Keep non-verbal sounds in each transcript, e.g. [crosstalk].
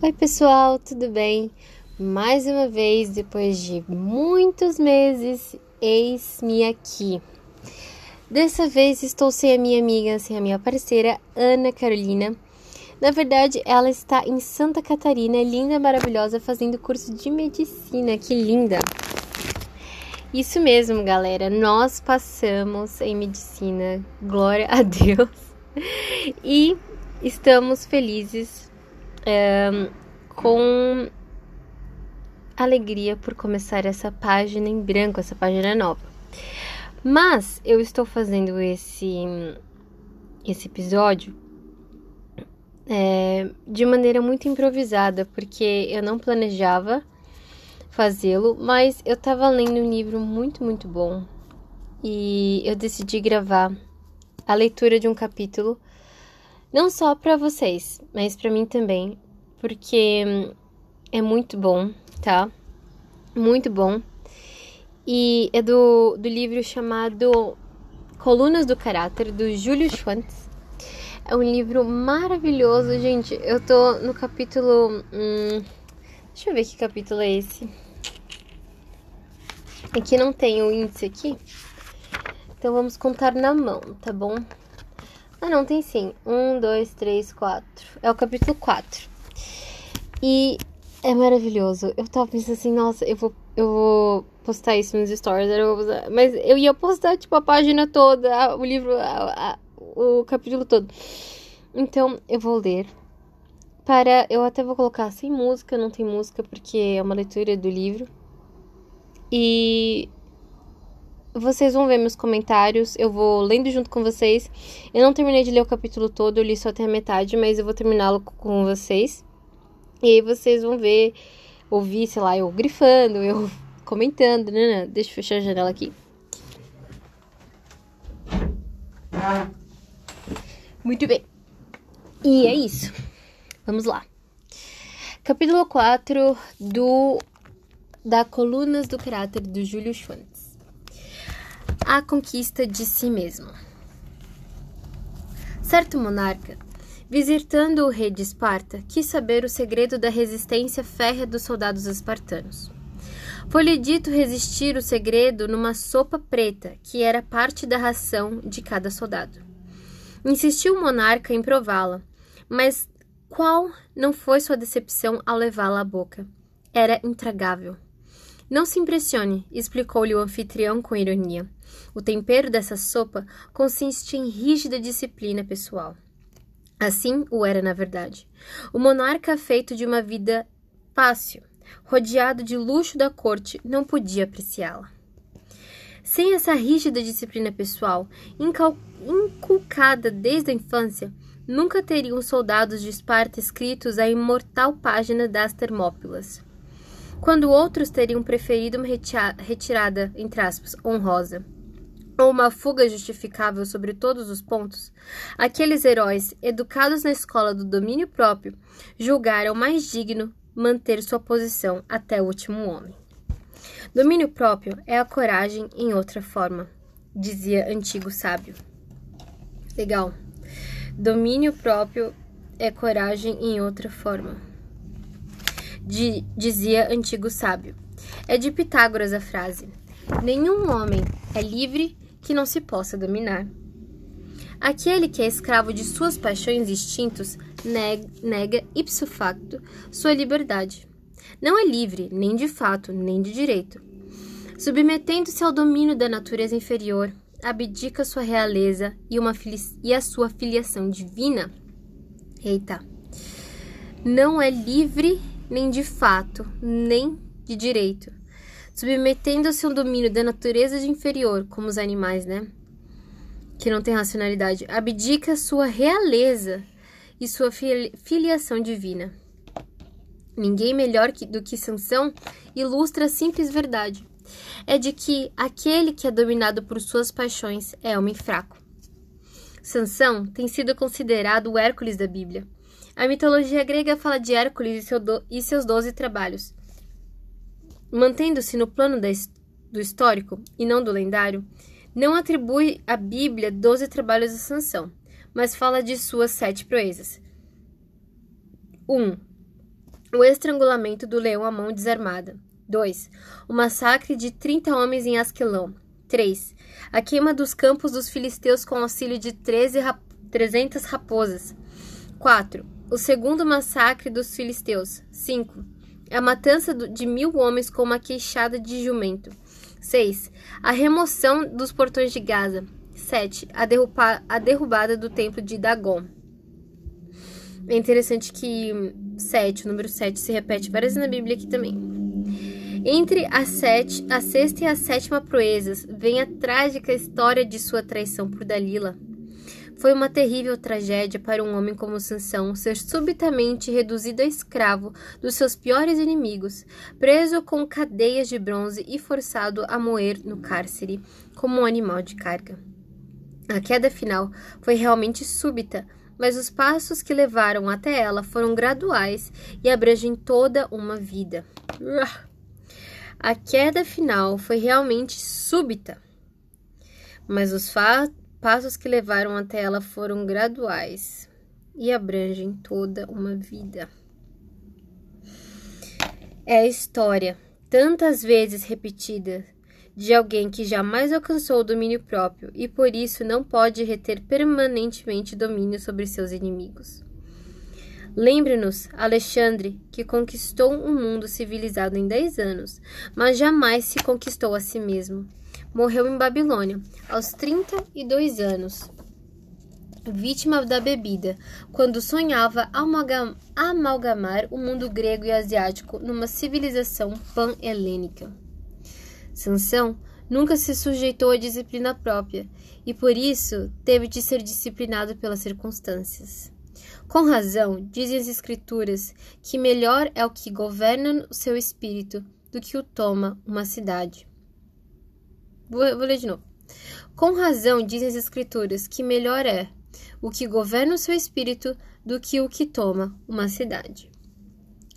Oi, pessoal, tudo bem? Mais uma vez, depois de muitos meses, eis-me aqui. Dessa vez estou sem a minha amiga, sem a minha parceira, Ana Carolina. Na verdade, ela está em Santa Catarina, linda, maravilhosa, fazendo curso de medicina. Que linda! Isso mesmo, galera. Nós passamos em medicina. Glória a Deus. E estamos felizes com alegria por começar essa página em branco, essa página nova. Mas eu estou fazendo esse, esse episódio é, de maneira muito improvisada, porque eu não planejava fazê-lo, mas eu estava lendo um livro muito, muito bom e eu decidi gravar a leitura de um capítulo não só para vocês, mas para mim também, porque é muito bom, tá? Muito bom. E é do, do livro chamado Colunas do Caráter, do Júlio Schwantz. É um livro maravilhoso, gente. Eu tô no capítulo. Hum, deixa eu ver que capítulo é esse. Aqui não tem o índice aqui. Então vamos contar na mão, tá bom? Ah, não, tem sim. Um, dois, três, quatro. É o capítulo 4. E é maravilhoso. Eu tava pensando assim, nossa, eu vou, eu vou postar isso nos stories. Eu mas eu ia postar, tipo, a página toda, o livro, a, a, o capítulo todo. Então, eu vou ler. Para. Eu até vou colocar sem música, não tem música, porque é uma leitura do livro. E vocês vão ver meus comentários, eu vou lendo junto com vocês. Eu não terminei de ler o capítulo todo, eu li só até a metade, mas eu vou terminá-lo com vocês. E aí vocês vão ver, ouvir, sei lá, eu grifando, eu [laughs] comentando, né? Deixa eu fechar a janela aqui. Muito bem. E é isso. Vamos lá. Capítulo 4 do da Colunas do Caráter do Júlio Schwantz a conquista de si mesmo. Certo monarca, visitando o rei de Esparta, quis saber o segredo da resistência férrea dos soldados espartanos. Foi-lhe dito resistir o segredo numa sopa preta, que era parte da ração de cada soldado. Insistiu o monarca em prová-la, mas qual não foi sua decepção ao levá-la à boca? Era intragável. Não se impressione, explicou-lhe o anfitrião com ironia. O tempero dessa sopa consiste em rígida disciplina pessoal. Assim o era na verdade. O monarca feito de uma vida fácil, rodeado de luxo da corte, não podia apreciá-la. Sem essa rígida disciplina pessoal, inculcada desde a infância, nunca teriam os soldados de Esparta escritos a imortal página das Termópilas quando outros teriam preferido uma retirada, entre aspas, honrosa, ou uma fuga justificável sobre todos os pontos, aqueles heróis, educados na escola do domínio próprio, julgaram mais digno manter sua posição até o último homem. Domínio próprio é a coragem em outra forma, dizia antigo sábio. Legal. Domínio próprio é coragem em outra forma de, dizia antigo sábio. É de Pitágoras a frase: Nenhum homem é livre que não se possa dominar. Aquele que é escravo de suas paixões e instintos nega ipso facto sua liberdade. Não é livre, nem de fato, nem de direito. Submetendo-se ao domínio da natureza inferior, abdica sua realeza e, uma e a sua filiação divina. Eita! Não é livre nem de fato, nem de direito, submetendo-se ao domínio da natureza de inferior, como os animais, né? Que não tem racionalidade, abdica sua realeza e sua filiação divina. Ninguém melhor que, do que Sansão ilustra a simples verdade. É de que aquele que é dominado por suas paixões é homem fraco. Sansão tem sido considerado o Hércules da Bíblia a mitologia grega fala de Hércules e, seu do, e seus doze trabalhos. Mantendo-se no plano do histórico e não do lendário, não atribui à Bíblia doze trabalhos de Sansão, mas fala de suas sete proezas. 1. Um, o estrangulamento do leão à mão desarmada. 2. O massacre de 30 homens em Asquelão. 3. A queima dos campos dos filisteus com auxílio de 13 rap 300 raposas. 4. O segundo massacre dos filisteus. 5. A matança de mil homens com uma queixada de jumento. 6. A remoção dos portões de Gaza. 7. A, derruba a derrubada do templo de Dagon. É interessante que 7, o número 7, se repete várias vezes na Bíblia aqui também. Entre a, sete, a sexta e a sétima proezas vem a trágica história de sua traição por Dalila. Foi uma terrível tragédia para um homem como Sansão ser subitamente reduzido a escravo dos seus piores inimigos, preso com cadeias de bronze e forçado a moer no cárcere como um animal de carga. A queda final foi realmente súbita, mas os passos que levaram até ela foram graduais e abrangem toda uma vida. A queda final foi realmente súbita, mas os passos que levaram até ela foram graduais e abrangem toda uma vida. É a história, tantas vezes repetida, de alguém que jamais alcançou o domínio próprio e por isso não pode reter permanentemente domínio sobre seus inimigos. Lembre-nos, Alexandre, que conquistou um mundo civilizado em dez anos, mas jamais se conquistou a si mesmo. Morreu em Babilônia, aos 32 anos, vítima da bebida, quando sonhava amalgamar o mundo grego e asiático numa civilização pan-helênica. Sansão nunca se sujeitou à disciplina própria e por isso teve de ser disciplinado pelas circunstâncias. Com razão, dizem as Escrituras que melhor é o que governa o seu espírito do que o toma uma cidade. Vou, vou ler de novo. Com razão, dizem as Escrituras que melhor é o que governa o seu espírito do que o que toma uma cidade.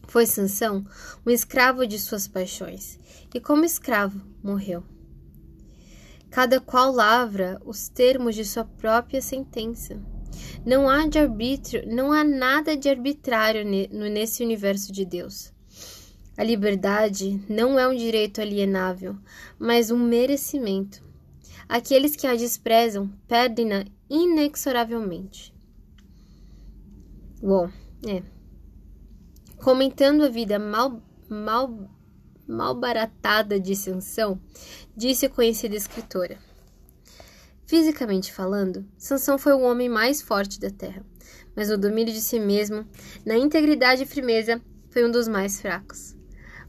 Foi Sansão um escravo de suas paixões, e como escravo morreu. Cada qual lavra os termos de sua própria sentença. Não há de arbítrio, não há nada de arbitrário nesse universo de Deus. A liberdade não é um direito alienável, mas um merecimento. Aqueles que a desprezam perdem-na inexoravelmente. Bom, é. Comentando a vida mal, mal, mal baratada de Sansão, disse a conhecida escritora. Fisicamente falando, Sansão foi o homem mais forte da terra, mas no domínio de si mesmo, na integridade e firmeza, foi um dos mais fracos.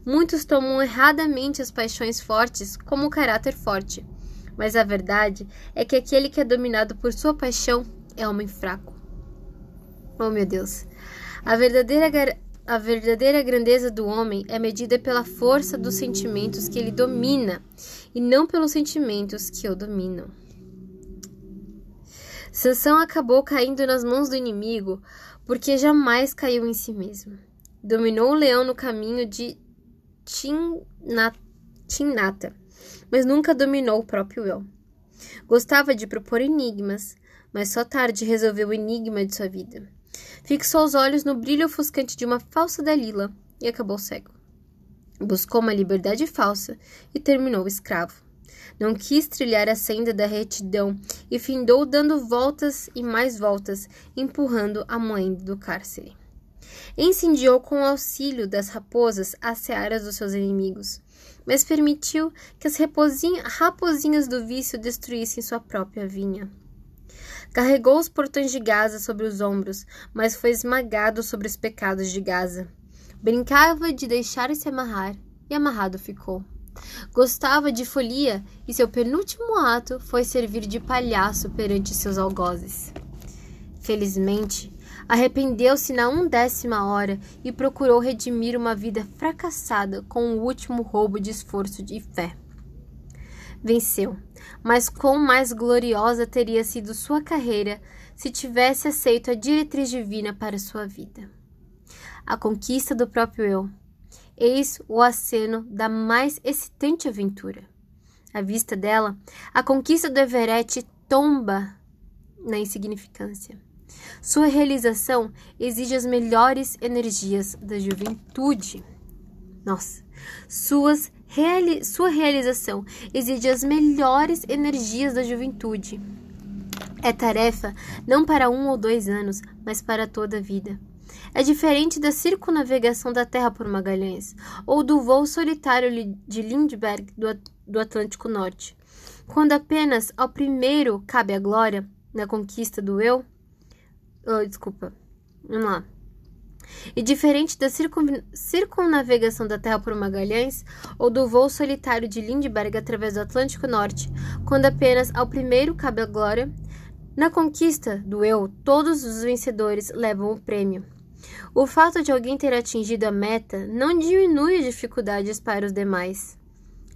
Muitos tomam erradamente as paixões fortes como caráter forte, mas a verdade é que aquele que é dominado por sua paixão é homem fraco. Oh meu Deus! A verdadeira, a verdadeira grandeza do homem é medida pela força dos sentimentos que ele domina e não pelos sentimentos que o dominam. Sansão acabou caindo nas mãos do inimigo porque jamais caiu em si mesmo. Dominou o leão no caminho de Timnata, mas nunca dominou o próprio eu. Gostava de propor enigmas, mas só tarde resolveu o enigma de sua vida. Fixou os olhos no brilho ofuscante de uma falsa Dalila e acabou cego. Buscou uma liberdade falsa e terminou escravo. Não quis trilhar a senda da retidão e findou dando voltas e mais voltas, empurrando a moenda do cárcere. Incendiou com o auxílio das raposas as searas dos seus inimigos, mas permitiu que as raposinhas do vício destruíssem sua própria vinha. Carregou os portões de Gaza sobre os ombros, mas foi esmagado sobre os pecados de Gaza. Brincava de deixar-se amarrar, e amarrado ficou. Gostava de folia e seu penúltimo ato foi servir de palhaço perante seus algozes. Felizmente, arrependeu-se na undécima hora e procurou redimir uma vida fracassada com o último roubo de esforço de fé. Venceu, mas quão mais gloriosa teria sido sua carreira se tivesse aceito a diretriz divina para sua vida. A conquista do próprio eu Eis o aceno da mais excitante aventura. À vista dela, a conquista do Everett tomba na insignificância. Sua realização exige as melhores energias da juventude. Nossa, suas reali sua realização exige as melhores energias da juventude. É tarefa não para um ou dois anos, mas para toda a vida. É diferente da circunnavegação da Terra por Magalhães ou do voo solitário de Lindbergh do Atlântico Norte, quando apenas ao primeiro cabe a glória na conquista do eu. Oh, desculpa. Vamos lá. E diferente da circun... circunnavegação da Terra por Magalhães ou do voo solitário de Lindbergh através do Atlântico Norte, quando apenas ao primeiro cabe a glória, na conquista do eu, todos os vencedores levam o prêmio. O fato de alguém ter atingido a meta não diminui as dificuldades para os demais.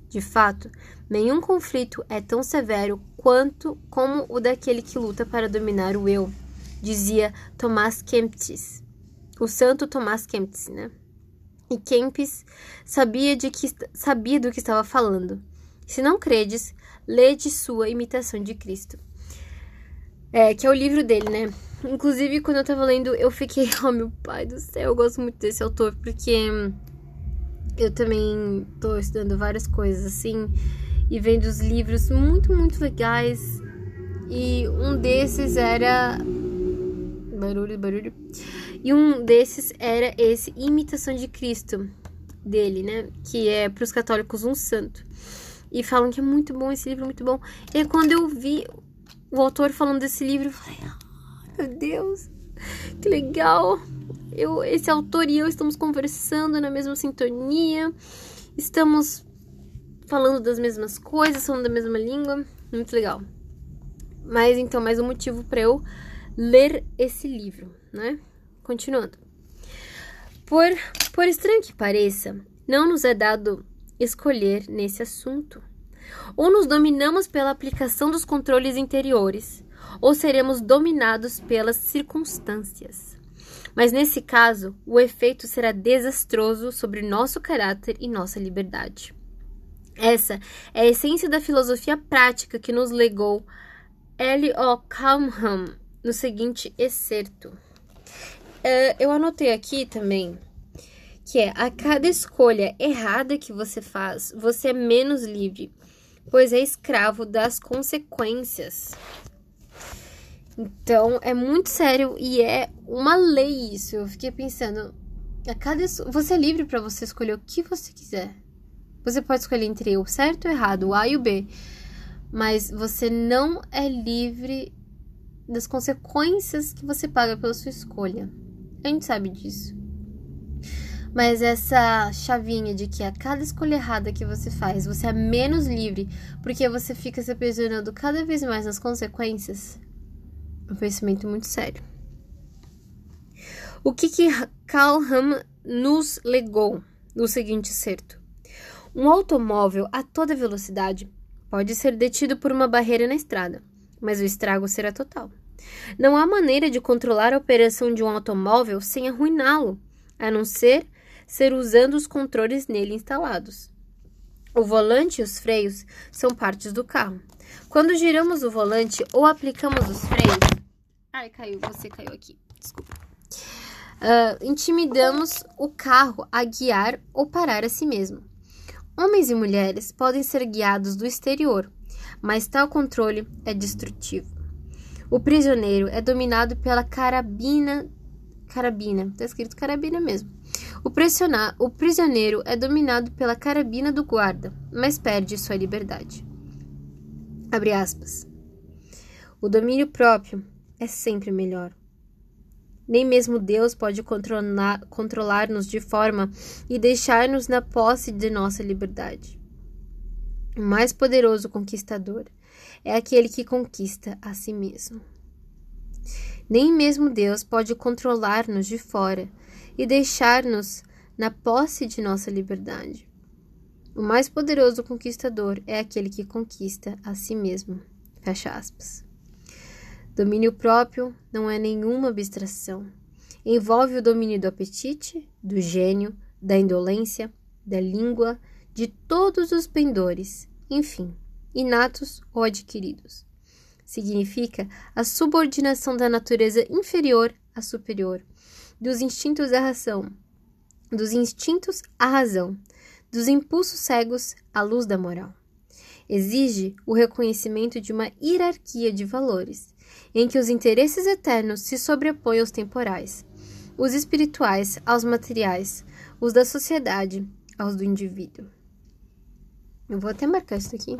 De fato, nenhum conflito é tão severo quanto como o daquele que luta para dominar o eu, dizia Tomás Kempis, o santo Tomás Kempis, né? E Kempis sabia, de que, sabia do que estava falando. Se não credes, lede sua imitação de Cristo. É, que é o livro dele, né? Inclusive, quando eu tava lendo, eu fiquei, [laughs] oh meu pai do céu, eu gosto muito desse autor, porque eu também tô estudando várias coisas assim e vendo os livros muito, muito legais. E um desses era. Barulho, barulho. E um desses era esse Imitação de Cristo dele, né? Que é para os católicos um santo. E falam que é muito bom esse livro, muito bom. E quando eu vi o autor falando desse livro, eu falei, oh, meu Deus, que legal. Eu, esse autor e eu estamos conversando na mesma sintonia, estamos falando das mesmas coisas, falando da mesma língua, muito legal. Mas então, mais um motivo para eu ler esse livro, né? Continuando. Por, por estranho que pareça, não nos é dado escolher nesse assunto. Ou nos dominamos pela aplicação dos controles interiores, ou seremos dominados pelas circunstâncias. Mas nesse caso, o efeito será desastroso sobre nosso caráter e nossa liberdade. Essa é a essência da filosofia prática que nos legou L. O. Calmham no seguinte excerto. Uh, eu anotei aqui também que é a cada escolha errada que você faz, você é menos livre, pois é escravo das consequências. Então, é muito sério e é uma lei isso. Eu fiquei pensando, a cada você é livre para você escolher o que você quiser. Você pode escolher entre o certo e o errado, o A e o B, mas você não é livre das consequências que você paga pela sua escolha. A gente sabe disso. Mas essa chavinha de que a cada escolha errada que você faz, você é menos livre porque você fica se aprisionando cada vez mais nas consequências, é um pensamento muito sério. O que que Calham nos legou no seguinte certo? Um automóvel a toda velocidade pode ser detido por uma barreira na estrada, mas o estrago será total. Não há maneira de controlar a operação de um automóvel sem arruiná-lo, a não ser ser usando os controles nele instalados. O volante e os freios são partes do carro. Quando giramos o volante ou aplicamos os freios. Ai, caiu, você caiu aqui, desculpa. Uh, intimidamos o carro a guiar ou parar a si mesmo. Homens e mulheres podem ser guiados do exterior, mas tal controle é destrutivo. O prisioneiro é dominado pela carabina. Carabina, tá escrito carabina mesmo. O, o prisioneiro é dominado pela carabina do guarda, mas perde sua liberdade. Abre aspas. O domínio próprio é sempre melhor. Nem mesmo Deus pode controlar-nos de forma e deixar-nos na posse de nossa liberdade. O mais poderoso conquistador é aquele que conquista a si mesmo. Nem mesmo Deus pode controlar-nos de fora e deixar-nos na posse de nossa liberdade. O mais poderoso conquistador é aquele que conquista a si mesmo. Fecha aspas. Domínio próprio não é nenhuma abstração. Envolve o domínio do apetite, do gênio, da indolência, da língua, de todos os pendores, enfim, inatos ou adquiridos. significa a subordinação da natureza inferior à superior, dos instintos à razão, dos instintos à razão, dos impulsos cegos à luz da moral. Exige o reconhecimento de uma hierarquia de valores, em que os interesses eternos se sobrepõem aos temporais, os espirituais aos materiais, os da sociedade aos do indivíduo. Eu vou até marcar isso aqui,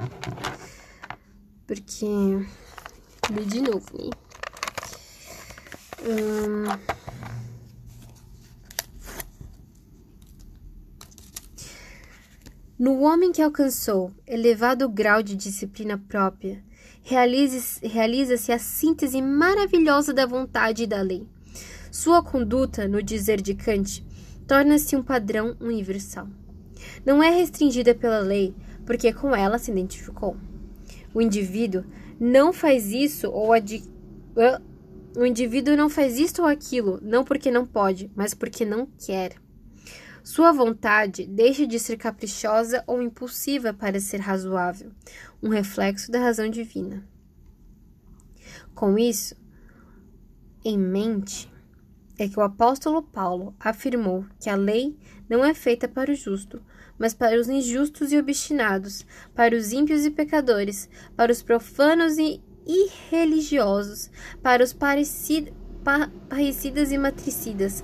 porque li de novo, né? Hum... No homem que alcançou elevado grau de disciplina própria, realiza-se a síntese maravilhosa da vontade e da lei. Sua conduta, no dizer de Kant, torna-se um padrão universal. Não é restringida pela lei, porque com ela se identificou. O indivíduo não faz isso ou o indivíduo não faz isto ou aquilo, não porque não pode, mas porque não quer. Sua vontade deixa de ser caprichosa ou impulsiva para ser razoável, um reflexo da razão divina. Com isso em mente, é que o apóstolo Paulo afirmou que a lei não é feita para o justo, mas para os injustos e obstinados, para os ímpios e pecadores, para os profanos e irreligiosos, para os parecidas e matricidas,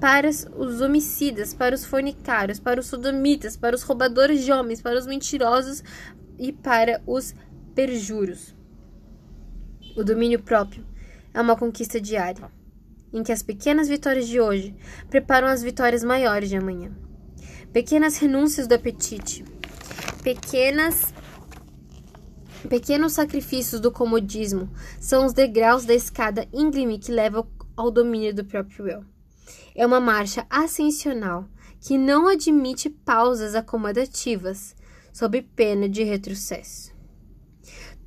para os homicidas, para os fornicários, para os sodomitas, para os roubadores de homens, para os mentirosos e para os perjuros. O domínio próprio é uma conquista diária, em que as pequenas vitórias de hoje preparam as vitórias maiores de amanhã. Pequenas renúncias do apetite, pequenas pequenos sacrifícios do comodismo são os degraus da escada íngreme que leva ao domínio do próprio eu é uma marcha ascensional que não admite pausas acomodativas, sob pena de retrocesso.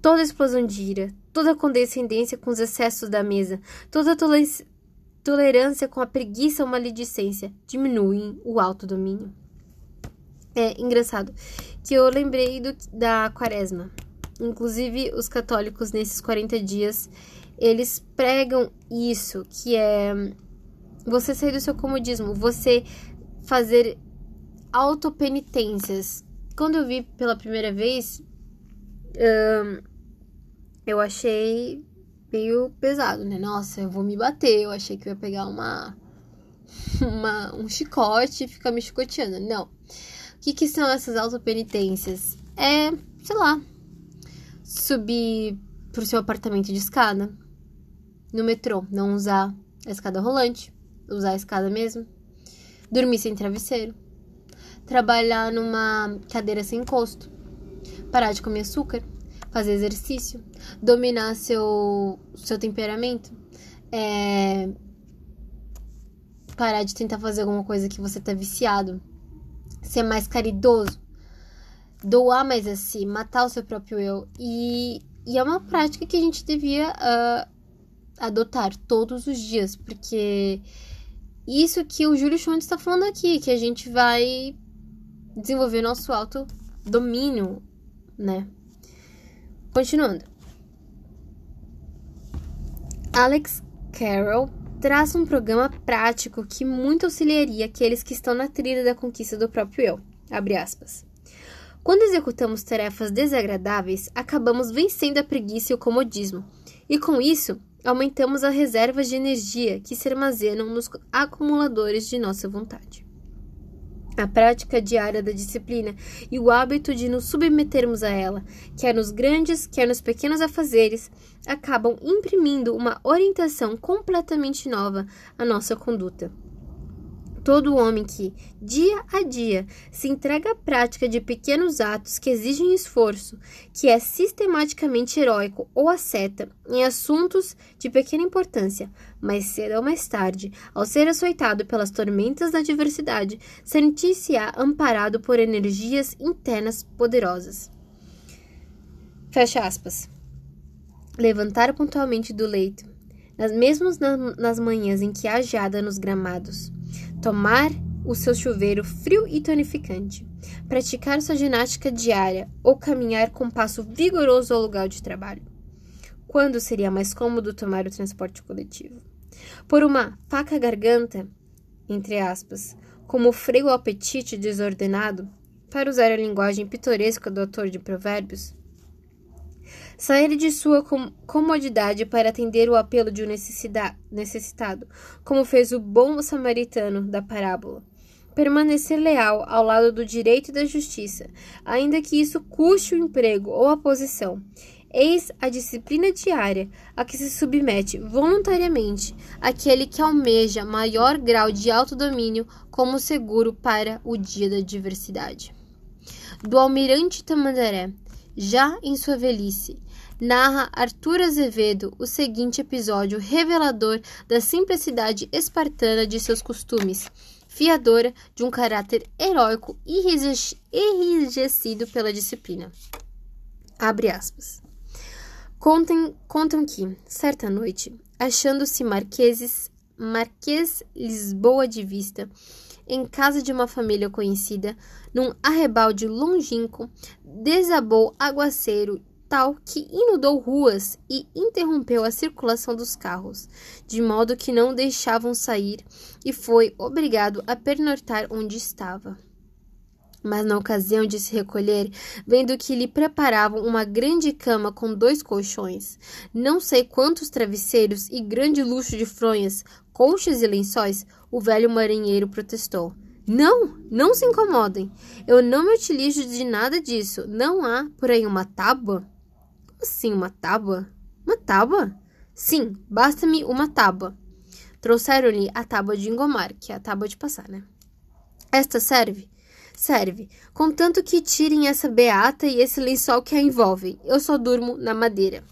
Toda explosão de ira, toda condescendência com os excessos da mesa, toda tolerância com a preguiça ou maledicência diminuem o autodomínio. É engraçado que eu lembrei do, da quaresma. Inclusive, os católicos, nesses 40 dias, eles pregam isso, que é você sair do seu comodismo, você fazer autopenitências. Quando eu vi pela primeira vez, eu achei meio pesado, né? Nossa, eu vou me bater. Eu achei que eu ia pegar uma, [laughs] uma um chicote e ficar me chicoteando. Não. O que, que são essas autopenitências? É, sei lá, subir pro seu apartamento de escada no metrô, não usar a escada rolante, usar a escada mesmo. Dormir sem travesseiro. Trabalhar numa cadeira sem encosto. Parar de comer açúcar. Fazer exercício. Dominar seu, seu temperamento. É, parar de tentar fazer alguma coisa que você tá viciado. Ser mais caridoso. Doar mais a si. Matar o seu próprio eu. E, e é uma prática que a gente devia uh, adotar todos os dias. Porque isso que o Júlio Schultz está falando aqui, que a gente vai desenvolver nosso autodomínio, né? Continuando. Alex Carroll traz um programa prático que muito auxiliaria aqueles que estão na trilha da conquista do próprio eu. Abre aspas. Quando executamos tarefas desagradáveis, acabamos vencendo a preguiça e o comodismo, e com isso aumentamos as reservas de energia que se armazenam nos acumuladores de nossa vontade. A prática diária da disciplina e o hábito de nos submetermos a ela, quer nos grandes, quer nos pequenos afazeres, acabam imprimindo uma orientação completamente nova à nossa conduta. Todo homem que, dia a dia, se entrega à prática de pequenos atos que exigem esforço, que é sistematicamente heróico ou asceta em assuntos de pequena importância, mais cedo ou mais tarde, ao ser açoitado pelas tormentas da adversidade, sentir-se-á amparado por energias internas poderosas. Fecha aspas. Levantar pontualmente do leito, mesmo nas manhãs em que há geada nos gramados tomar o seu chuveiro frio e tonificante, praticar sua ginástica diária ou caminhar com passo vigoroso ao lugar de trabalho. quando seria mais cômodo tomar o transporte coletivo. Por uma faca garganta, entre aspas, como freio ao apetite desordenado, para usar a linguagem pitoresca do autor de Provérbios, sair de sua com comodidade para atender o apelo de um necessitado, como fez o bom samaritano da parábola. Permanecer leal ao lado do direito e da justiça, ainda que isso custe o emprego ou a posição. Eis a disciplina diária a que se submete voluntariamente aquele que almeja maior grau de autodomínio como seguro para o dia da diversidade. Do almirante Tamandaré, já em sua velhice, narra Arthur Azevedo o seguinte episódio revelador da simplicidade espartana de seus costumes, fiadora de um caráter heróico enrijecido pela disciplina. Abre aspas. Contem, contam que, certa noite, achando-se marqueses, Marquês Lisboa de Vista, em casa de uma família conhecida, num arrebalde longínquo, desabou aguaceiro tal que inundou ruas e interrompeu a circulação dos carros, de modo que não deixavam sair, e foi obrigado a pernoitar onde estava. Mas na ocasião de se recolher, vendo que lhe preparavam uma grande cama com dois colchões, não sei quantos travesseiros e grande luxo de fronhas, colchas e lençóis, o velho marinheiro protestou. Não, não se incomodem. Eu não me utilizo de nada disso. Não há por aí uma tábua? Assim uma tábua? Uma tábua? Sim, basta-me uma tábua. Trouxeram-lhe a tábua de engomar, que é a tábua de passar, né? Esta serve? Serve, contanto que tirem essa beata e esse lençol que a envolvem. Eu só durmo na madeira.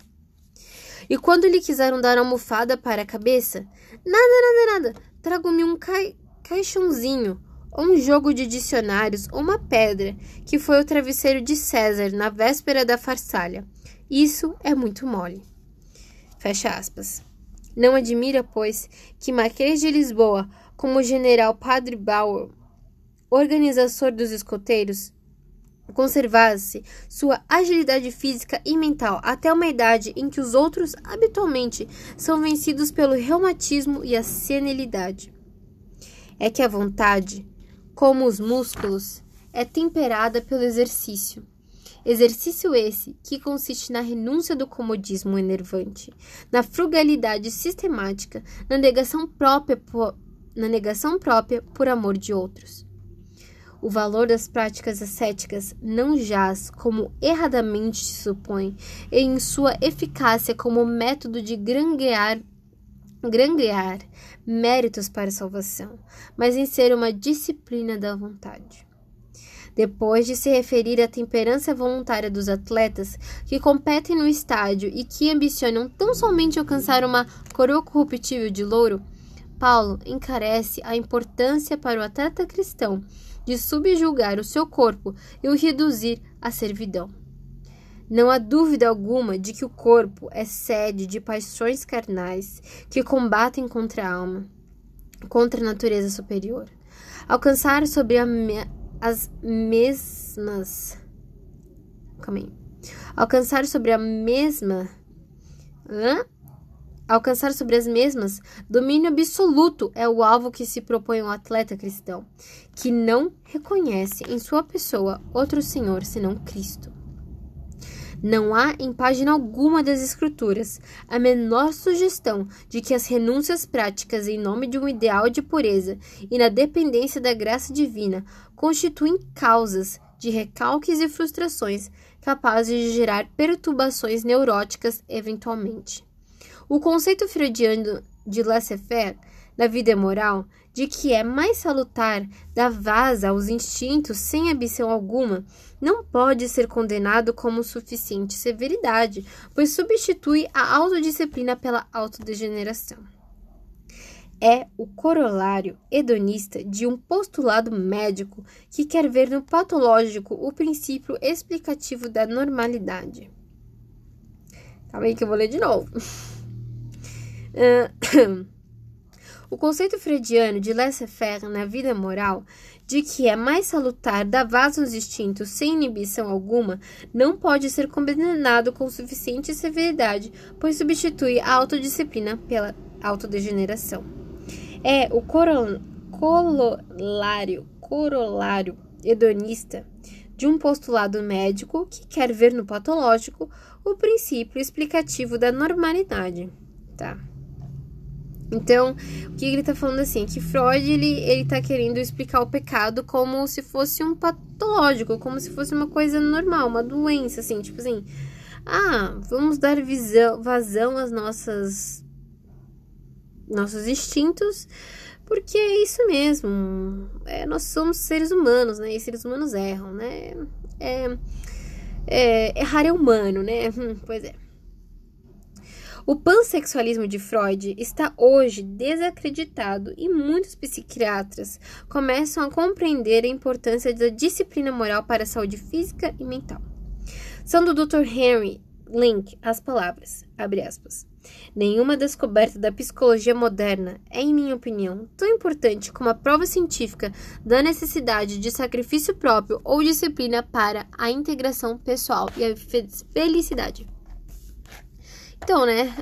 E quando lhe quiseram dar almofada para a cabeça, nada, nada, nada. Trago-me um cai caixãozinho, ou um jogo de dicionários, ou uma pedra, que foi o travesseiro de César na véspera da farsalha. Isso é muito mole. Fecha aspas. Não admira, pois, que Marquês de Lisboa, como o general Padre Bauer, organizador dos escoteiros, conservasse sua agilidade física e mental até uma idade em que os outros habitualmente são vencidos pelo reumatismo e a senilidade. É que a vontade, como os músculos, é temperada pelo exercício. Exercício esse que consiste na renúncia do comodismo enervante, na frugalidade sistemática, na negação própria por, na negação própria por amor de outros. O valor das práticas ascéticas não jaz, como erradamente se supõe, em sua eficácia como método de granguear, granguear méritos para salvação, mas em ser uma disciplina da vontade depois de se referir à temperança voluntária dos atletas que competem no estádio e que ambicionam tão somente alcançar uma coroa corruptível de louro, Paulo encarece a importância para o atleta cristão de subjugar o seu corpo e o reduzir à servidão. Não há dúvida alguma de que o corpo é sede de paixões carnais que combatem contra a alma, contra a natureza superior. Alcançar sobre a, as mesmas. Calma aí. Alcançar sobre a mesma. Hã? Alcançar sobre as mesmas, domínio absoluto é o alvo que se propõe um atleta cristão, que não reconhece em sua pessoa outro Senhor senão Cristo. Não há em página alguma das Escrituras a menor sugestão de que as renúncias práticas em nome de um ideal de pureza e na dependência da graça divina constituem causas de recalques e frustrações capazes de gerar perturbações neuróticas eventualmente. O conceito freudiano de laissez-faire da vida moral de que é mais salutar dar vaza aos instintos sem ambição alguma, não pode ser condenado como suficiente severidade, pois substitui a autodisciplina pela autodegeneração. É o corolário hedonista de um postulado médico que quer ver no patológico o princípio explicativo da normalidade. Calma aí que eu vou ler de novo. [laughs] [clears throat] O conceito freudiano de laissez-faire na vida moral, de que é mais salutar dar vazos aos instintos sem inibição alguma, não pode ser condenado com suficiente severidade, pois substitui a autodisciplina pela autodegeneração. É o corolário, corolário hedonista de um postulado médico que quer ver no patológico o princípio explicativo da normalidade, tá? Então, o que ele tá falando assim, é que Freud, ele, ele tá querendo explicar o pecado como se fosse um patológico, como se fosse uma coisa normal, uma doença, assim, tipo assim, ah, vamos dar visão, vazão às nossas nossos instintos, porque é isso mesmo, é, nós somos seres humanos, né, e seres humanos erram, né, é, é errar é humano, né, hum, [laughs] pois é. O pansexualismo de Freud está hoje desacreditado e muitos psiquiatras começam a compreender a importância da disciplina moral para a saúde física e mental. São do Dr. Henry Link as palavras, aspas. Nenhuma descoberta da psicologia moderna é, em minha opinião, tão importante como a prova científica da necessidade de sacrifício próprio ou disciplina para a integração pessoal e a felicidade. Então, né?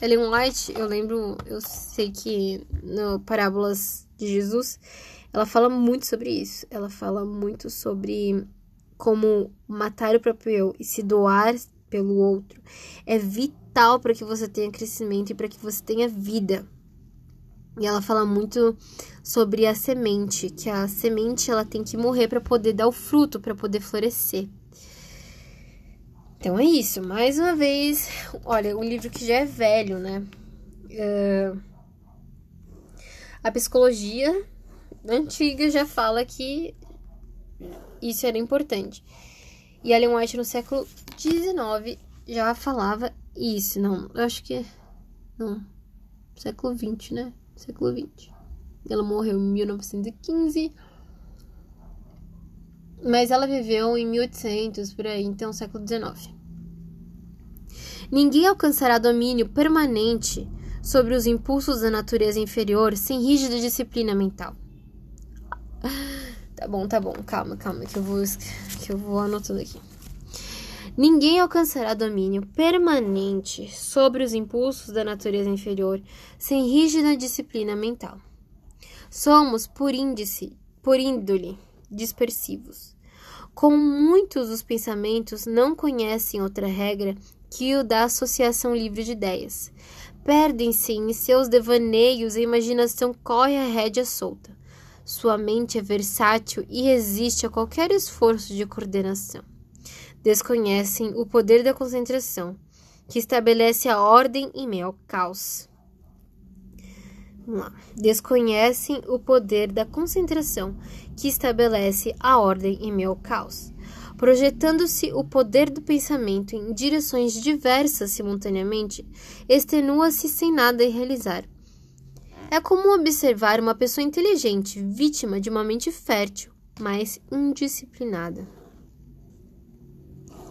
Ellen White, eu lembro, eu sei que no Parábolas de Jesus, ela fala muito sobre isso. Ela fala muito sobre como matar o próprio eu e se doar pelo outro é vital para que você tenha crescimento e para que você tenha vida. E ela fala muito sobre a semente, que a semente ela tem que morrer para poder dar o fruto, para poder florescer. Então é isso, mais uma vez, olha, um livro que já é velho, né? Uh, a psicologia antiga já fala que isso era importante. E Ellen White no século XIX já falava isso. Não, eu acho que. Não. Século XX, né? Século XX. Ela morreu em 1915. Mas ela viveu em 1800, por aí, então século XIX. Ninguém alcançará domínio permanente sobre os impulsos da natureza inferior sem rígida disciplina mental. Tá bom, tá bom, calma, calma, que eu vou, que eu vou anotando aqui. Ninguém alcançará domínio permanente sobre os impulsos da natureza inferior sem rígida disciplina mental. Somos, por índice, por índole, dispersivos. Como muitos dos pensamentos não conhecem outra regra que o da associação livre de ideias. Perdem-se em seus devaneios e a imaginação corre a rédea solta. Sua mente é versátil e resiste a qualquer esforço de coordenação. Desconhecem o poder da concentração, que estabelece a ordem em meio ao caos. Desconhecem o poder da concentração, que estabelece a ordem em meio ao caos. Projetando-se o poder do pensamento em direções diversas simultaneamente, extenua-se sem nada realizar. É comum observar uma pessoa inteligente, vítima de uma mente fértil, mas indisciplinada.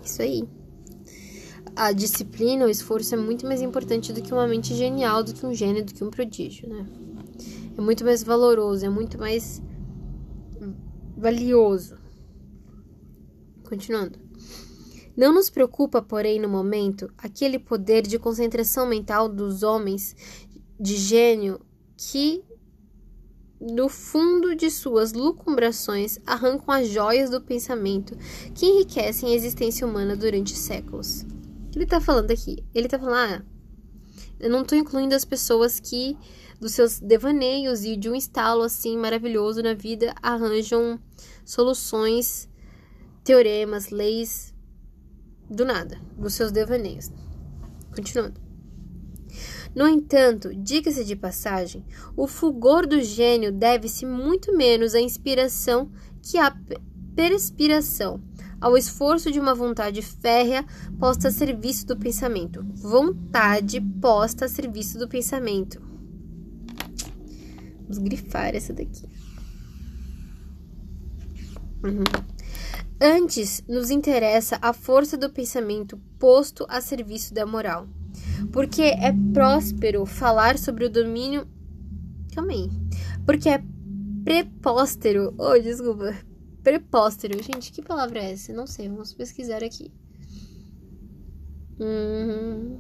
Isso aí. A disciplina, o esforço é muito mais importante do que uma mente genial, do que um gênio, do que um prodígio, né? É muito mais valoroso, é muito mais valioso. Continuando. Não nos preocupa, porém, no momento, aquele poder de concentração mental dos homens de gênio que, do fundo de suas lucumbrações, arrancam as joias do pensamento que enriquecem a existência humana durante séculos. Ele está falando aqui? Ele está falando, ah, eu não estou incluindo as pessoas que, dos seus devaneios e de um estalo assim maravilhoso na vida, arranjam soluções teoremas, leis do nada, dos seus devaneios. Continuando. No entanto, diga-se de passagem, o fulgor do gênio deve-se muito menos à inspiração que à perspiração, ao esforço de uma vontade férrea posta a serviço do pensamento. Vontade posta a serviço do pensamento. Vamos grifar essa daqui. Uhum. Antes, nos interessa a força do pensamento posto a serviço da moral, porque é próspero falar sobre o domínio também. Porque é prepóstero. Oh, desculpa. Prepóstero. Gente, que palavra é essa? Não sei, vamos pesquisar aqui. Hum...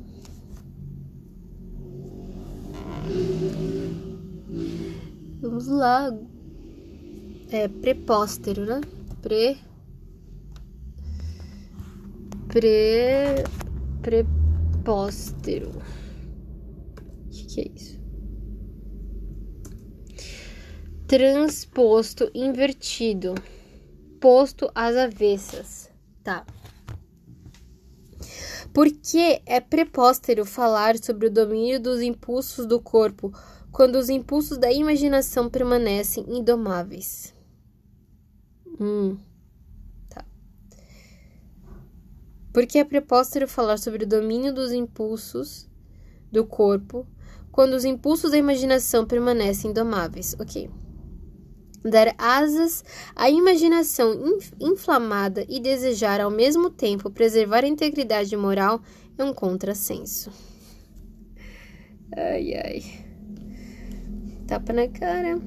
Vamos lá. É prepóstero, né? Pre. Pre. Prepóstero. O que, que é isso? Transposto invertido. Posto às avessas. Tá. Porque é prepóstero falar sobre o domínio dos impulsos do corpo quando os impulsos da imaginação permanecem indomáveis. Hum. Tá. Porque é prepóstero falar sobre o domínio dos impulsos do corpo quando os impulsos da imaginação permanecem indomáveis. Ok. Dar asas à imaginação inflamada e desejar ao mesmo tempo preservar a integridade moral é um contrassenso. Ai, ai tapa na cara,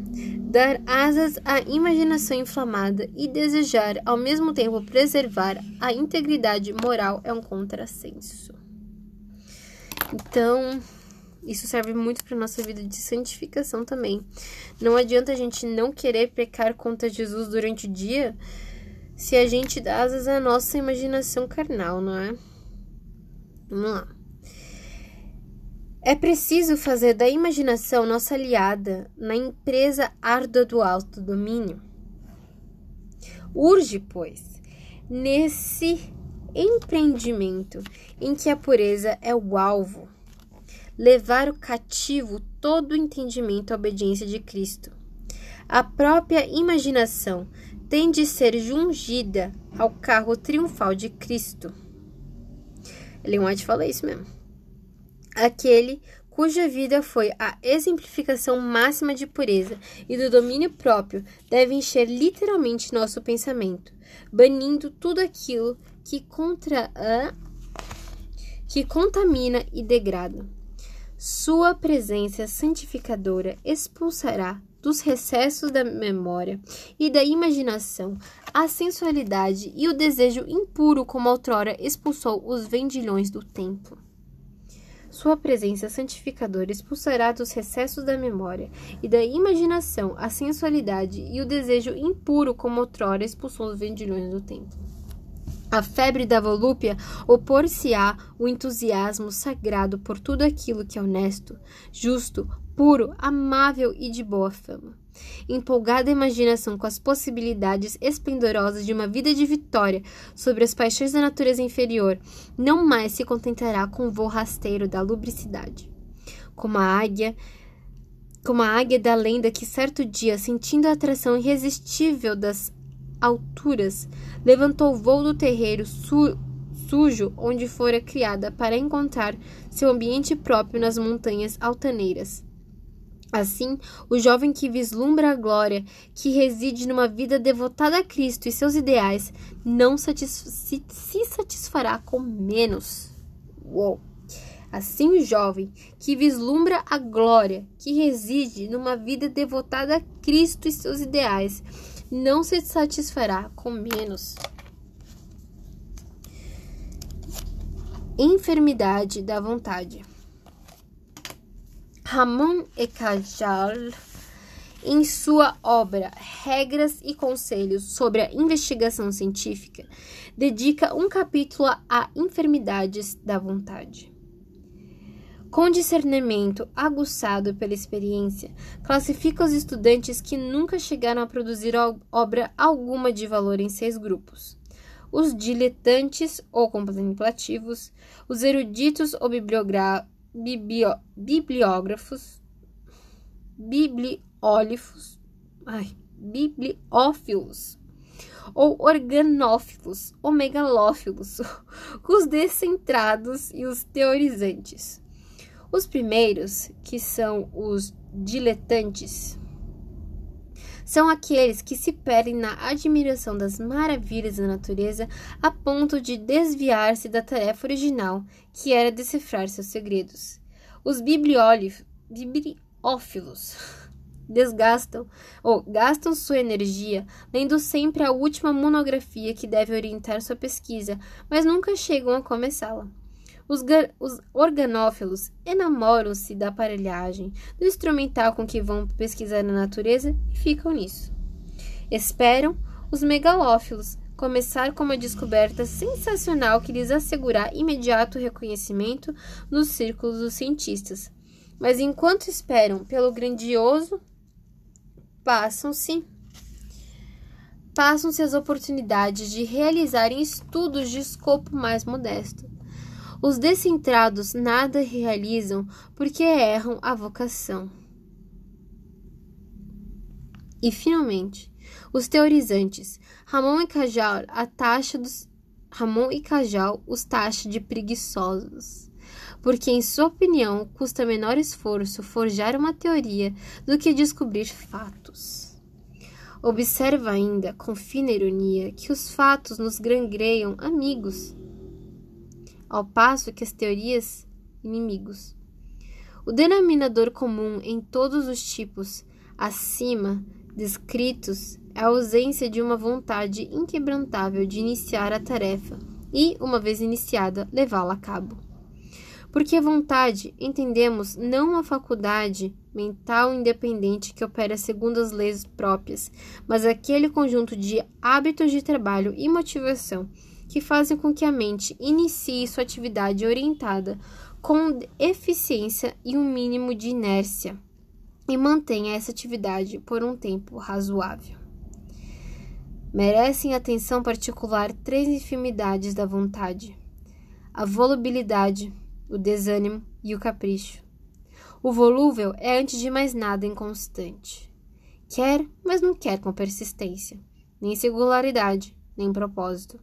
dar asas à imaginação inflamada e desejar ao mesmo tempo preservar a integridade moral é um contrassenso. Então, isso serve muito para nossa vida de santificação também. Não adianta a gente não querer pecar contra Jesus durante o dia se a gente dá asas à nossa imaginação carnal, não é? Vamos lá. É preciso fazer da imaginação nossa aliada na empresa árdua do alto domínio. Urge, pois, nesse empreendimento em que a pureza é o alvo, levar o cativo todo o entendimento à obediência de Cristo. A própria imaginação tem de ser jungida ao carro triunfal de Cristo. Leon White fala isso mesmo aquele cuja vida foi a exemplificação máxima de pureza e do domínio próprio, deve encher literalmente nosso pensamento, banindo tudo aquilo que contra a que contamina e degrada. Sua presença santificadora expulsará dos recessos da memória e da imaginação a sensualidade e o desejo impuro como outrora expulsou os vendilhões do templo. Sua presença santificadora expulsará dos recessos da memória e da imaginação a sensualidade e o desejo impuro como outrora expulsou os vendilhões do templo. A febre da volúpia opor-se-á o entusiasmo sagrado por tudo aquilo que é honesto, justo, puro, amável e de boa fama. Empolgada imaginação com as possibilidades esplendorosas de uma vida de vitória sobre as paixões da natureza inferior, não mais se contentará com o voo rasteiro da lubricidade. Como a águia, como a águia da lenda que certo dia, sentindo a atração irresistível das alturas, levantou o voo do terreiro su sujo onde fora criada para encontrar seu ambiente próprio nas montanhas altaneiras. Assim, o jovem que vislumbra a glória, que reside numa vida devotada a Cristo e seus ideais, não satis se, se satisfará com menos. Uou! Assim, o jovem que vislumbra a glória, que reside numa vida devotada a Cristo e seus ideais, não se satisfará com menos. Enfermidade da vontade. Ramon Ekajal, em sua obra Regras e Conselhos sobre a Investigação Científica, dedica um capítulo a enfermidades da vontade. Com discernimento aguçado pela experiência, classifica os estudantes que nunca chegaram a produzir obra alguma de valor em seis grupos: os diletantes ou contemplativos, os eruditos ou bibliógrafos, bibliólifos, ai, bibliófilos ou organófilos ou megalófilos, [laughs] os descentrados e os teorizantes. Os primeiros, que são os diletantes, são aqueles que se perdem na admiração das maravilhas da natureza a ponto de desviar-se da tarefa original, que era decifrar seus segredos. Os bibliófilos [laughs] desgastam ou gastam sua energia lendo sempre a última monografia que deve orientar sua pesquisa, mas nunca chegam a começá-la. Os, os organófilos enamoram-se da aparelhagem, do instrumental com que vão pesquisar na natureza e ficam nisso. Esperam os megalófilos começar com uma descoberta sensacional que lhes assegurar imediato reconhecimento nos círculos dos cientistas. Mas enquanto esperam pelo grandioso, passam-se passam-se as oportunidades de realizarem estudos de escopo mais modesto. Os descentrados nada realizam porque erram a vocação. E finalmente, os teorizantes, Ramon e Cajal, a taxa dos Ramon e Cajal os taxa de preguiçosos, porque em sua opinião custa menor esforço forjar uma teoria do que descobrir fatos. Observa ainda, com fina ironia, que os fatos nos grangreiam amigos, ao passo que as teorias inimigos. O denominador comum em todos os tipos acima descritos a ausência de uma vontade inquebrantável de iniciar a tarefa e, uma vez iniciada, levá-la a cabo. Porque a vontade, entendemos, não a faculdade mental independente que opera segundo as leis próprias, mas aquele conjunto de hábitos de trabalho e motivação que fazem com que a mente inicie sua atividade orientada com eficiência e um mínimo de inércia e mantenha essa atividade por um tempo razoável. Merecem atenção particular três enfermidades da vontade: a volubilidade, o desânimo e o capricho. O volúvel é, antes de mais nada, inconstante. Quer, mas não quer com persistência, nem singularidade, nem propósito.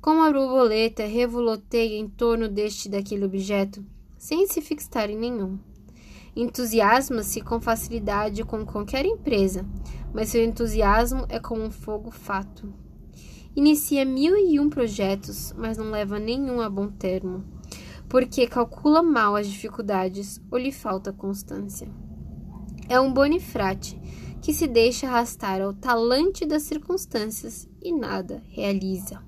Como a borboleta revoloteia em torno deste e daquele objeto, sem se fixar em nenhum. Entusiasma-se com facilidade com qualquer empresa, mas seu entusiasmo é como um fogo fato. Inicia mil e um projetos, mas não leva nenhum a bom termo, porque calcula mal as dificuldades ou lhe falta constância. É um bonifrate que se deixa arrastar ao talante das circunstâncias e nada realiza.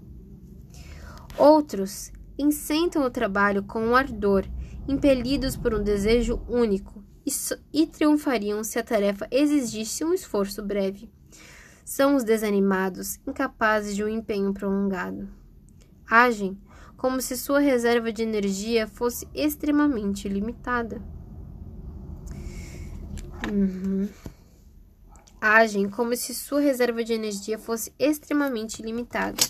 Outros incentam o trabalho com ardor, impelidos por um desejo único, e, e triunfariam se a tarefa exigisse um esforço breve. São os desanimados, incapazes de um empenho prolongado. Agem como se sua reserva de energia fosse extremamente limitada. Uhum. Agem como se sua reserva de energia fosse extremamente limitada,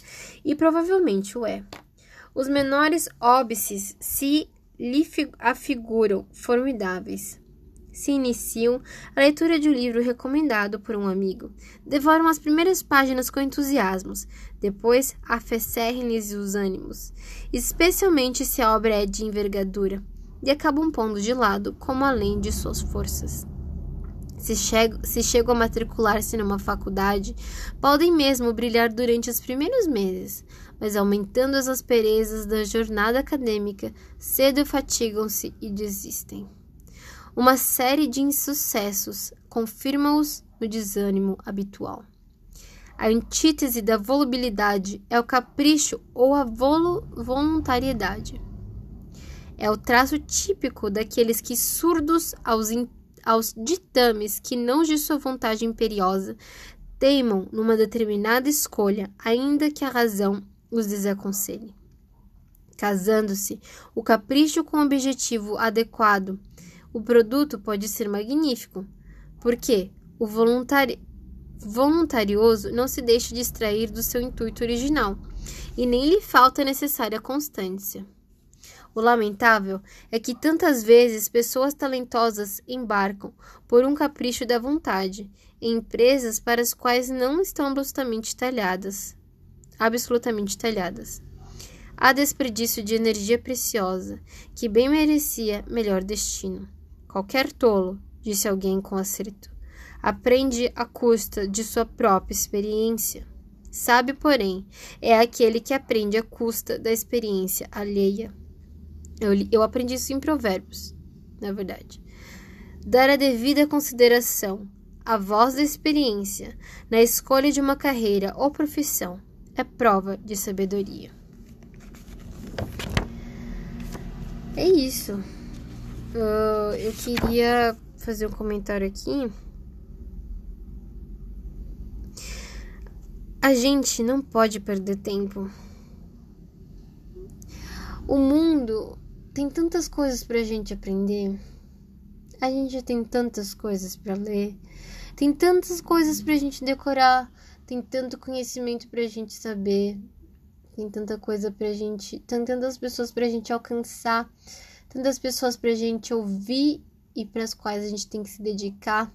e provavelmente o é. Os menores óbices se lhe afiguram formidáveis se iniciam a leitura de um livro recomendado por um amigo. Devoram as primeiras páginas com entusiasmos, depois afecerem-lhes os ânimos, especialmente se a obra é de envergadura, e acabam pondo de lado como além de suas forças. Se, chego, se chegam a matricular-se numa faculdade, podem mesmo brilhar durante os primeiros meses, mas aumentando as asperezas da jornada acadêmica, cedo fatigam-se e desistem. Uma série de insucessos confirma-os no desânimo habitual. A antítese da volubilidade é o capricho ou a voluntariedade. É o traço típico daqueles que, surdos aos, aos ditames que não de sua vontade imperiosa, teimam numa determinada escolha, ainda que a razão os desaconselhe. Casando-se o capricho com o objetivo adequado, o produto pode ser magnífico, porque o voluntari voluntarioso não se deixa distrair do seu intuito original e nem lhe falta a necessária constância. O lamentável é que tantas vezes pessoas talentosas embarcam, por um capricho da vontade, em empresas para as quais não estão absolutamente talhadas. Absolutamente talhadas. Há desperdício de energia preciosa, que bem merecia melhor destino. Qualquer tolo, disse alguém com acerto, aprende à custa de sua própria experiência. Sabe, porém, é aquele que aprende à custa da experiência alheia. Eu, eu aprendi isso em Provérbios, na verdade. Dar a devida consideração a voz da experiência na escolha de uma carreira ou profissão é prova de sabedoria. É isso. Uh, eu queria fazer um comentário aqui. A gente não pode perder tempo. O mundo tem tantas coisas pra gente aprender. A gente tem tantas coisas para ler. Tem tantas coisas pra gente decorar. Tem tanto conhecimento pra gente saber. Tem tanta coisa pra gente. Tem tantas pessoas pra gente alcançar. Tantas pessoas pra gente ouvir e para as quais a gente tem que se dedicar.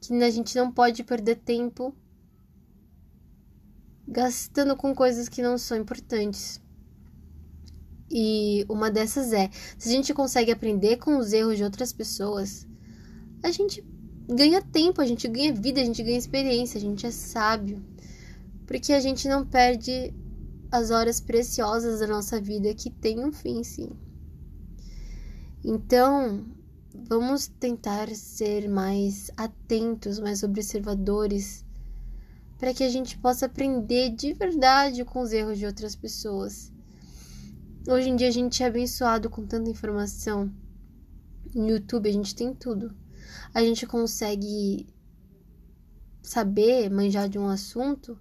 Que a gente não pode perder tempo gastando com coisas que não são importantes. E uma dessas é: se a gente consegue aprender com os erros de outras pessoas, a gente ganha tempo, a gente ganha vida, a gente ganha experiência, a gente é sábio. Porque a gente não perde as horas preciosas da nossa vida que tem um fim, sim. Então, vamos tentar ser mais atentos, mais observadores para que a gente possa aprender de verdade com os erros de outras pessoas. Hoje em dia a gente é abençoado com tanta informação. No YouTube a gente tem tudo. A gente consegue saber, manjar de um assunto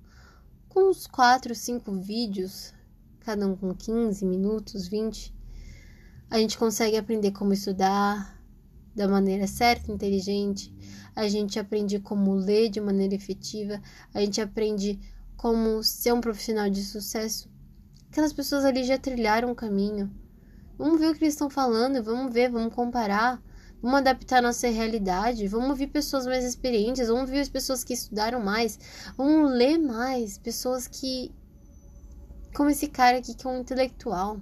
com uns 4, 5 vídeos, cada um com 15 minutos, 20. A gente consegue aprender como estudar da maneira certa, inteligente a gente aprende como ler de maneira efetiva, a gente aprende como ser um profissional de sucesso. Aquelas pessoas ali já trilharam o caminho. Vamos ver o que eles estão falando, vamos ver, vamos comparar, vamos adaptar a nossa realidade, vamos ouvir pessoas mais experientes, vamos ouvir as pessoas que estudaram mais, vamos ler mais, pessoas que. como esse cara aqui que é um intelectual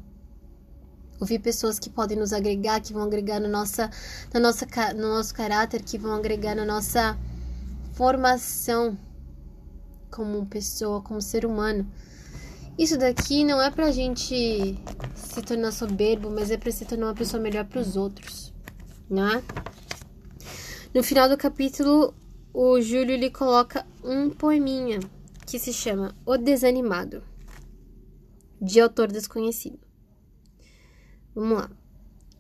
ouvir pessoas que podem nos agregar, que vão agregar no, nossa, na nossa, no nosso caráter, que vão agregar na nossa formação como pessoa, como ser humano. Isso daqui não é pra gente se tornar soberbo, mas é pra se tornar uma pessoa melhor para os outros, não é? No final do capítulo, o Júlio lhe coloca um poeminha que se chama O Desanimado, de autor desconhecido. Vamos lá.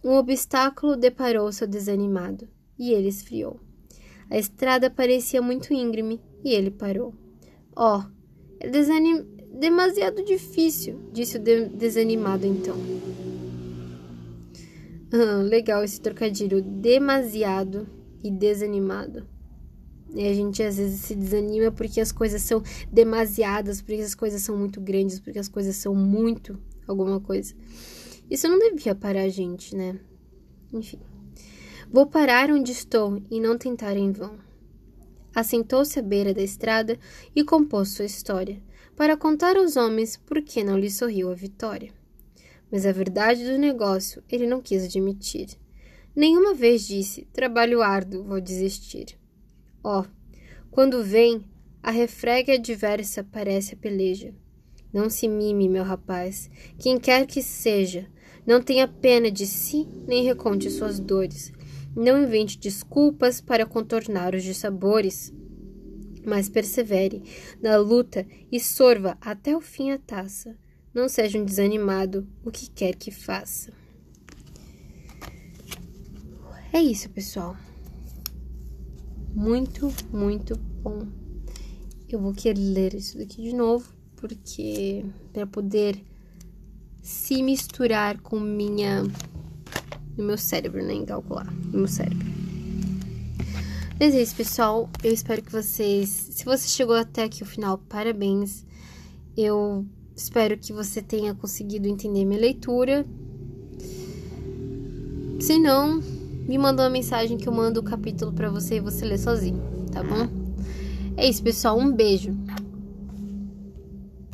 Um obstáculo deparou-se ao desanimado e ele esfriou. A estrada parecia muito íngreme e ele parou. Oh, é desanim... demasiado difícil, disse o de desanimado então. Ah, legal esse trocadilho, demasiado e desanimado. E a gente às vezes se desanima porque as coisas são demasiadas, porque as coisas são muito grandes, porque as coisas são muito alguma coisa. Isso não devia parar a gente, né? Enfim. Vou parar onde estou e não tentar em vão. Assentou-se à beira da estrada e compôs sua história, para contar aos homens por que não lhe sorriu a vitória. Mas a verdade do negócio ele não quis admitir. Nenhuma vez disse: trabalho árduo, vou desistir. Oh, quando vem, a refrega adversa parece a peleja. Não se mime, meu rapaz, quem quer que seja, não tenha pena de si, nem reconte suas dores. Não invente desculpas para contornar os dissabores. Mas persevere na luta e sorva até o fim a taça. Não seja um desanimado, o que quer que faça. É isso, pessoal. Muito, muito bom. Eu vou querer ler isso daqui de novo, porque para poder se misturar com minha no meu cérebro, né, calcular no meu cérebro. Mas é isso, pessoal. Eu espero que vocês, se você chegou até aqui o final, parabéns. Eu espero que você tenha conseguido entender minha leitura. Se não, me manda uma mensagem que eu mando o capítulo para você e você lê sozinho, tá bom? É isso, pessoal. Um beijo.